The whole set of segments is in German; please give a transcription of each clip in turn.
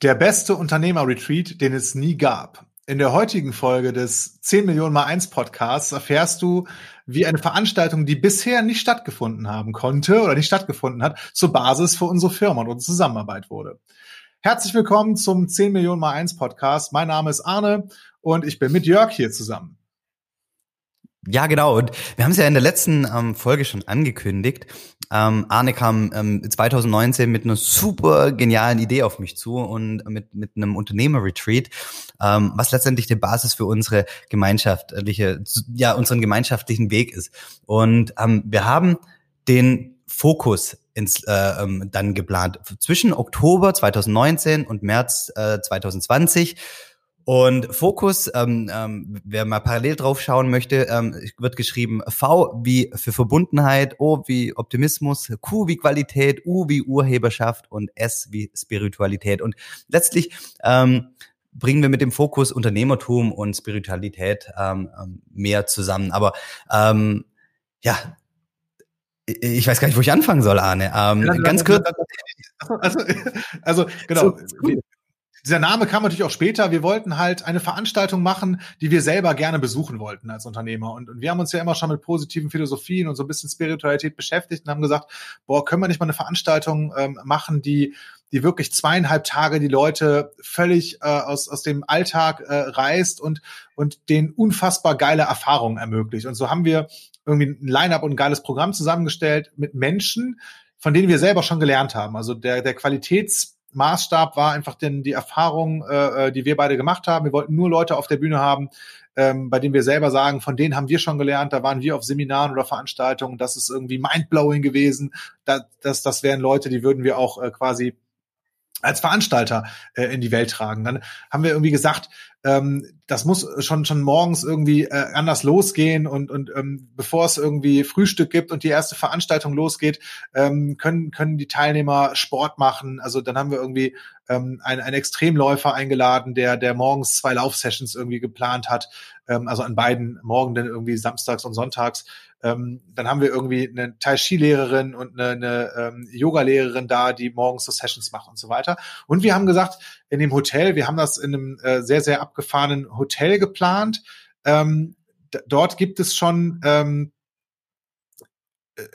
Der beste Unternehmer-Retreat, den es nie gab. In der heutigen Folge des 10 Millionen mal 1 Podcasts erfährst du, wie eine Veranstaltung, die bisher nicht stattgefunden haben konnte oder nicht stattgefunden hat, zur Basis für unsere Firma und unsere Zusammenarbeit wurde. Herzlich willkommen zum 10 Millionen mal 1 Podcast. Mein Name ist Arne und ich bin mit Jörg hier zusammen. Ja, genau. Und wir haben es ja in der letzten ähm, Folge schon angekündigt. Ähm, Arne kam ähm, 2019 mit einer super genialen Idee auf mich zu und mit, mit einem Unternehmer-Retreat, ähm, was letztendlich die Basis für unsere gemeinschaftliche, ja, unseren gemeinschaftlichen Weg ist. Und ähm, wir haben den Fokus ins, äh, ähm, dann geplant. Zwischen Oktober 2019 und März äh, 2020 und Fokus, ähm, ähm, wer mal parallel drauf schauen möchte, ähm, wird geschrieben V wie für Verbundenheit, O wie Optimismus, Q wie Qualität, U wie Urheberschaft und S wie Spiritualität. Und letztlich ähm, bringen wir mit dem Fokus Unternehmertum und Spiritualität ähm, ähm mehr zusammen. Aber ähm, ja, ich weiß gar nicht, wo ich anfangen soll, Arne. Ähm, ganz kurz. Also, also genau. So, dieser Name kam natürlich auch später. Wir wollten halt eine Veranstaltung machen, die wir selber gerne besuchen wollten als Unternehmer. Und, und wir haben uns ja immer schon mit positiven Philosophien und so ein bisschen Spiritualität beschäftigt und haben gesagt, boah, können wir nicht mal eine Veranstaltung ähm, machen, die die wirklich zweieinhalb Tage die Leute völlig äh, aus, aus dem Alltag äh, reißt und, und den unfassbar geile Erfahrungen ermöglicht. Und so haben wir irgendwie ein Line-up und ein geiles Programm zusammengestellt mit Menschen, von denen wir selber schon gelernt haben. Also der, der Qualitäts Maßstab war einfach denn die Erfahrung, äh, äh, die wir beide gemacht haben. Wir wollten nur Leute auf der Bühne haben, ähm, bei denen wir selber sagen, von denen haben wir schon gelernt, da waren wir auf Seminaren oder Veranstaltungen, das ist irgendwie mindblowing gewesen. Da, das, das wären Leute, die würden wir auch äh, quasi als Veranstalter äh, in die Welt tragen. Dann haben wir irgendwie gesagt, ähm, das muss schon schon morgens irgendwie äh, anders losgehen und und ähm, bevor es irgendwie Frühstück gibt und die erste Veranstaltung losgeht, ähm, können können die Teilnehmer Sport machen. Also dann haben wir irgendwie ähm, einen, einen Extremläufer eingeladen, der der morgens zwei Laufsessions irgendwie geplant hat, ähm, also an beiden Morgen irgendwie samstags und sonntags ähm, dann haben wir irgendwie eine Tai Chi Lehrerin und eine, eine ähm, Yoga Lehrerin da, die morgens so Sessions machen und so weiter. Und wir haben gesagt, in dem Hotel, wir haben das in einem äh, sehr sehr abgefahrenen Hotel geplant. Ähm, dort gibt es schon ähm,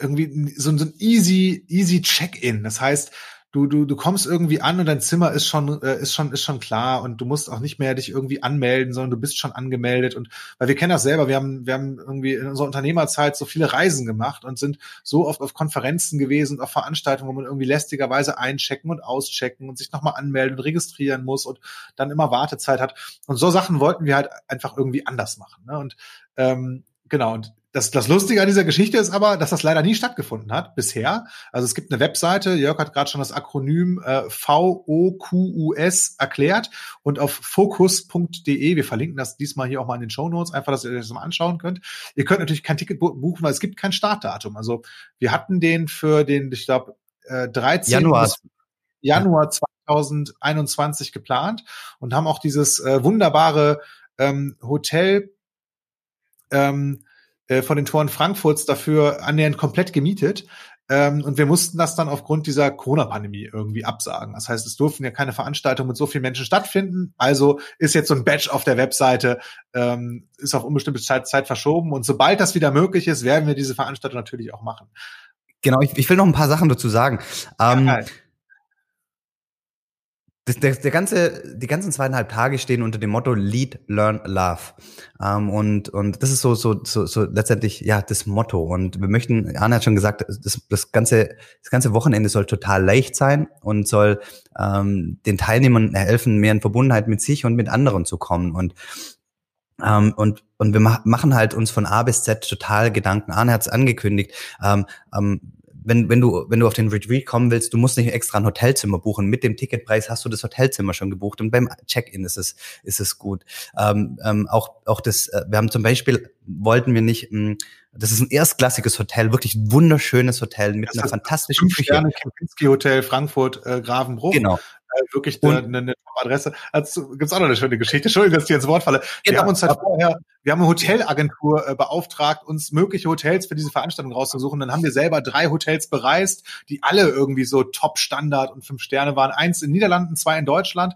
irgendwie so, so ein easy easy Check-in. Das heißt, du, du, du kommst irgendwie an und dein Zimmer ist schon, äh, ist schon, ist schon klar und du musst auch nicht mehr dich irgendwie anmelden, sondern du bist schon angemeldet und weil wir kennen das selber, wir haben, wir haben irgendwie in unserer Unternehmerzeit so viele Reisen gemacht und sind so oft auf Konferenzen gewesen und auf Veranstaltungen, wo man irgendwie lästigerweise einchecken und auschecken und sich nochmal anmelden und registrieren muss und dann immer Wartezeit hat. Und so Sachen wollten wir halt einfach irgendwie anders machen. Ne? Und ähm, genau, und das, das Lustige an dieser Geschichte ist aber, dass das leider nie stattgefunden hat bisher. Also es gibt eine Webseite, Jörg hat gerade schon das Akronym äh, VOQUS erklärt und auf focus.de, wir verlinken das diesmal hier auch mal in den Show Notes, einfach, dass ihr euch das mal anschauen könnt. Ihr könnt natürlich kein Ticket buchen, weil es gibt kein Startdatum. Also wir hatten den für den, ich glaube, äh, 13. Januar. Januar 2021 geplant und haben auch dieses äh, wunderbare ähm, Hotel ähm, äh, von den Toren Frankfurts dafür annähernd komplett gemietet. Ähm, und wir mussten das dann aufgrund dieser Corona-Pandemie irgendwie absagen. Das heißt, es durften ja keine Veranstaltungen mit so vielen Menschen stattfinden. Also ist jetzt so ein Badge auf der Webseite, ähm, ist auf unbestimmte Zeit, Zeit verschoben. Und sobald das wieder möglich ist, werden wir diese Veranstaltung natürlich auch machen. Genau, ich, ich will noch ein paar Sachen dazu sagen. Ähm, ja, das, der, der ganze, die ganzen zweieinhalb Tage stehen unter dem Motto Lead, Learn, Love. Ähm, und, und das ist so, so, so, so letztendlich, ja, das Motto. Und wir möchten, Arne hat schon gesagt, das, das, ganze, das ganze Wochenende soll total leicht sein und soll ähm, den Teilnehmern helfen, mehr in Verbundenheit mit sich und mit anderen zu kommen. Und ähm, und, und wir machen halt uns von A bis Z total Gedanken. Arne hat es angekündigt. Ähm, ähm, wenn, wenn du, wenn du auf den Retreat kommen willst, du musst nicht extra ein Hotelzimmer buchen. Mit dem Ticketpreis hast du das Hotelzimmer schon gebucht und beim Check-in ist es, ist es gut. Ähm, ähm, auch, auch das, äh, wir haben zum Beispiel, wollten wir nicht, mh, hm, das ist ein erstklassiges Hotel, wirklich wunderschönes Hotel mit das einer fantastischen Küche. Kempinski Hotel Frankfurt, äh, Gravenbruch. Genau. Äh, wirklich eine, eine, eine Adresse. Also gibt's auch noch eine schöne Geschichte. Entschuldigung, dass ich ins Wort falle. Genau. Wir haben uns halt vorher, wir haben eine Hotelagentur äh, beauftragt, uns mögliche Hotels für diese Veranstaltung rauszusuchen. Dann haben wir selber drei Hotels bereist, die alle irgendwie so Top-Standard und fünf Sterne waren. Eins in Niederlanden, zwei in Deutschland.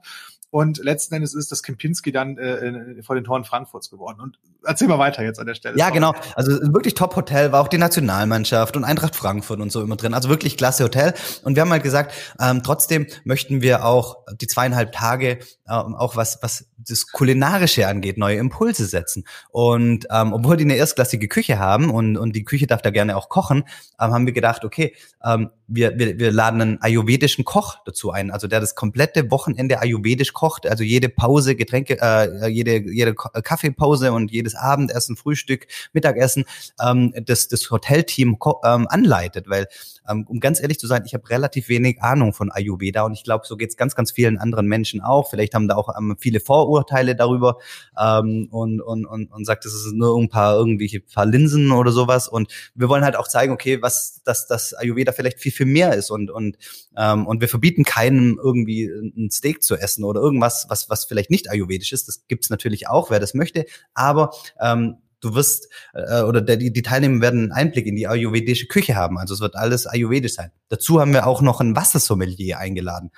Und letzten Endes ist das Kempinski dann äh, vor den Toren Frankfurts geworden. Und erzähl mal weiter jetzt an der Stelle. Ja, genau. Also wirklich Top-Hotel war auch die Nationalmannschaft und Eintracht Frankfurt und so immer drin. Also wirklich klasse Hotel. Und wir haben halt gesagt, ähm, trotzdem möchten wir auch die zweieinhalb Tage ähm, auch was, was das Kulinarische angeht, neue Impulse setzen. Und ähm, obwohl die eine erstklassige Küche haben und, und die Küche darf da gerne auch kochen, ähm, haben wir gedacht, okay, ähm, wir, wir, wir laden einen ayurvedischen Koch dazu ein, also der das komplette Wochenende ayurvedisch kocht, also jede Pause, Getränke, äh, jede, jede Kaffeepause und jedes Abendessen, Frühstück, Mittagessen, ähm, das, das Hotelteam ähm, anleitet, weil ähm, um ganz ehrlich zu sein, ich habe relativ wenig Ahnung von Ayurveda und ich glaube, so geht's ganz, ganz vielen anderen Menschen auch. Vielleicht haben da auch ähm, viele Vorurteile darüber ähm, und, und, und, und sagt, es ist nur ein paar irgendwelche paar Linsen oder sowas. Und wir wollen halt auch zeigen, okay, was dass das Ayurveda vielleicht viel, viel mehr ist und, und, ähm, und wir verbieten keinem irgendwie ein Steak zu essen oder irgendwas, was, was vielleicht nicht ayurvedisch ist. Das gibt's natürlich auch, wer das möchte. Aber ähm, du wirst äh, oder der, die, die Teilnehmer werden einen Einblick in die ayurvedische Küche haben. Also es wird alles ayurvedisch sein. Dazu haben wir auch noch ein Wassersommelier eingeladen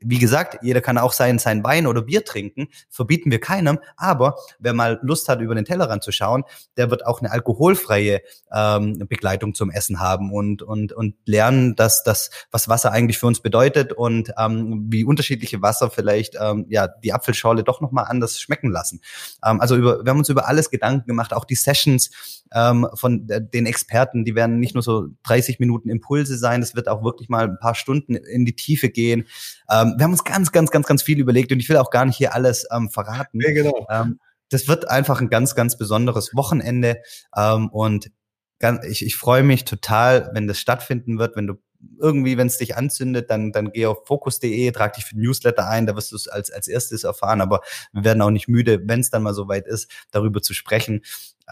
wie gesagt, jeder kann auch sein, sein Wein oder Bier trinken, verbieten wir keinem, aber wer mal Lust hat, über den Tellerrand zu schauen, der wird auch eine alkoholfreie ähm, Begleitung zum Essen haben und, und, und lernen, dass das, was Wasser eigentlich für uns bedeutet und ähm, wie unterschiedliche Wasser vielleicht ähm, ja die Apfelschorle doch nochmal anders schmecken lassen. Ähm, also über, wir haben uns über alles Gedanken gemacht, auch die Sessions ähm, von den Experten, die werden nicht nur so 30 Minuten Impulse sein, es wird auch wirklich mal ein paar Stunden in die Tiefe gehen. Ähm, wir haben uns ganz, ganz, ganz, ganz viel überlegt und ich will auch gar nicht hier alles ähm, verraten. Ja, genau. Ähm, das wird einfach ein ganz, ganz besonderes Wochenende ähm, und ganz, ich, ich freue mich total, wenn das stattfinden wird, wenn du irgendwie, wenn es dich anzündet, dann, dann geh auf fokus.de, trag dich für den Newsletter ein, da wirst du es als, als erstes erfahren, aber wir werden auch nicht müde, wenn es dann mal soweit ist, darüber zu sprechen.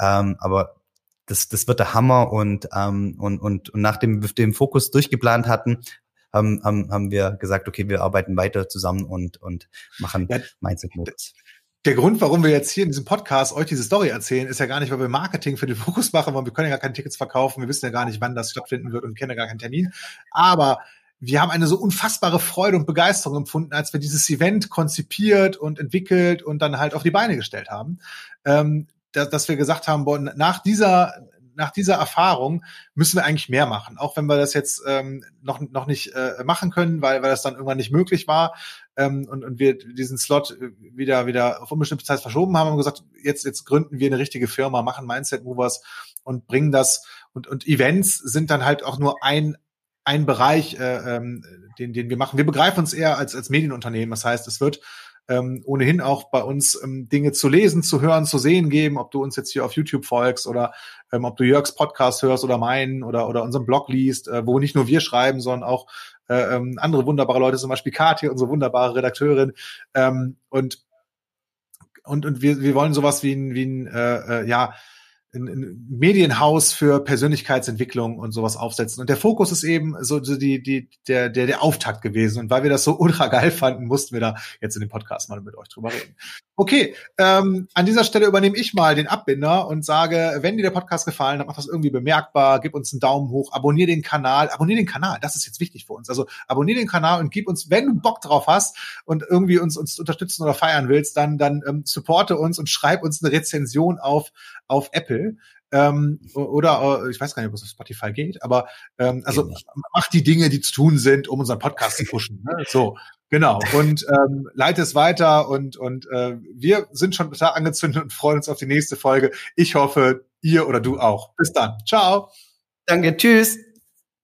Ähm, aber das, das wird der Hammer und, ähm, und, und, und nachdem wir den Fokus durchgeplant hatten, haben, haben, haben wir gesagt, okay, wir arbeiten weiter zusammen und, und machen ja, Mindset Modus. Der Grund, warum wir jetzt hier in diesem Podcast euch diese Story erzählen, ist ja gar nicht, weil wir Marketing für den Fokus machen, weil wir können ja gar keine Tickets verkaufen, wir wissen ja gar nicht, wann das stattfinden wird und kennen ja gar keinen Termin. Aber wir haben eine so unfassbare Freude und Begeisterung empfunden, als wir dieses Event konzipiert und entwickelt und dann halt auf die Beine gestellt haben. Ähm, dass, dass wir gesagt haben, boah, nach dieser nach dieser Erfahrung müssen wir eigentlich mehr machen, auch wenn wir das jetzt ähm, noch noch nicht äh, machen können, weil weil das dann irgendwann nicht möglich war ähm, und und wir diesen Slot wieder wieder auf unbestimmte Zeit verschoben haben und gesagt, jetzt jetzt gründen wir eine richtige Firma, machen Mindset Movers und bringen das. Und und Events sind dann halt auch nur ein ein Bereich, äh, ähm, den den wir machen. Wir begreifen uns eher als als Medienunternehmen, das heißt, es wird ähm, ohnehin auch bei uns ähm, Dinge zu lesen, zu hören, zu sehen geben, ob du uns jetzt hier auf YouTube folgst oder ähm, ob du Jörgs Podcast hörst oder meinen oder, oder unseren Blog liest, äh, wo nicht nur wir schreiben, sondern auch äh, ähm, andere wunderbare Leute, zum Beispiel Kathi, unsere wunderbare Redakteurin. Ähm, und und, und wir, wir wollen sowas wie ein, wie ein äh, äh, ja, ein, Medienhaus für Persönlichkeitsentwicklung und sowas aufsetzen. Und der Fokus ist eben so, so die, die, der, der, der Auftakt gewesen. Und weil wir das so ultra geil fanden, mussten wir da jetzt in dem Podcast mal mit euch drüber reden. Okay, ähm, an dieser Stelle übernehme ich mal den Abbinder und sage, wenn dir der Podcast gefallen hat, mach das irgendwie bemerkbar, gib uns einen Daumen hoch, abonnier den Kanal, abonnier den Kanal, das ist jetzt wichtig für uns. Also abonnier den Kanal und gib uns, wenn du Bock drauf hast und irgendwie uns, uns unterstützen oder feiern willst, dann, dann ähm, supporte uns und schreib uns eine Rezension auf, auf Apple. Ähm, oder äh, ich weiß gar nicht, ob es auf Spotify geht, aber ähm, also mach die Dinge, die zu tun sind, um unseren Podcast zu pushen. Ne? So, genau. Und ähm, leite es weiter und und äh, wir sind schon total angezündet und freuen uns auf die nächste Folge. Ich hoffe, ihr oder du auch. Bis dann. Ciao. Danke. Tschüss.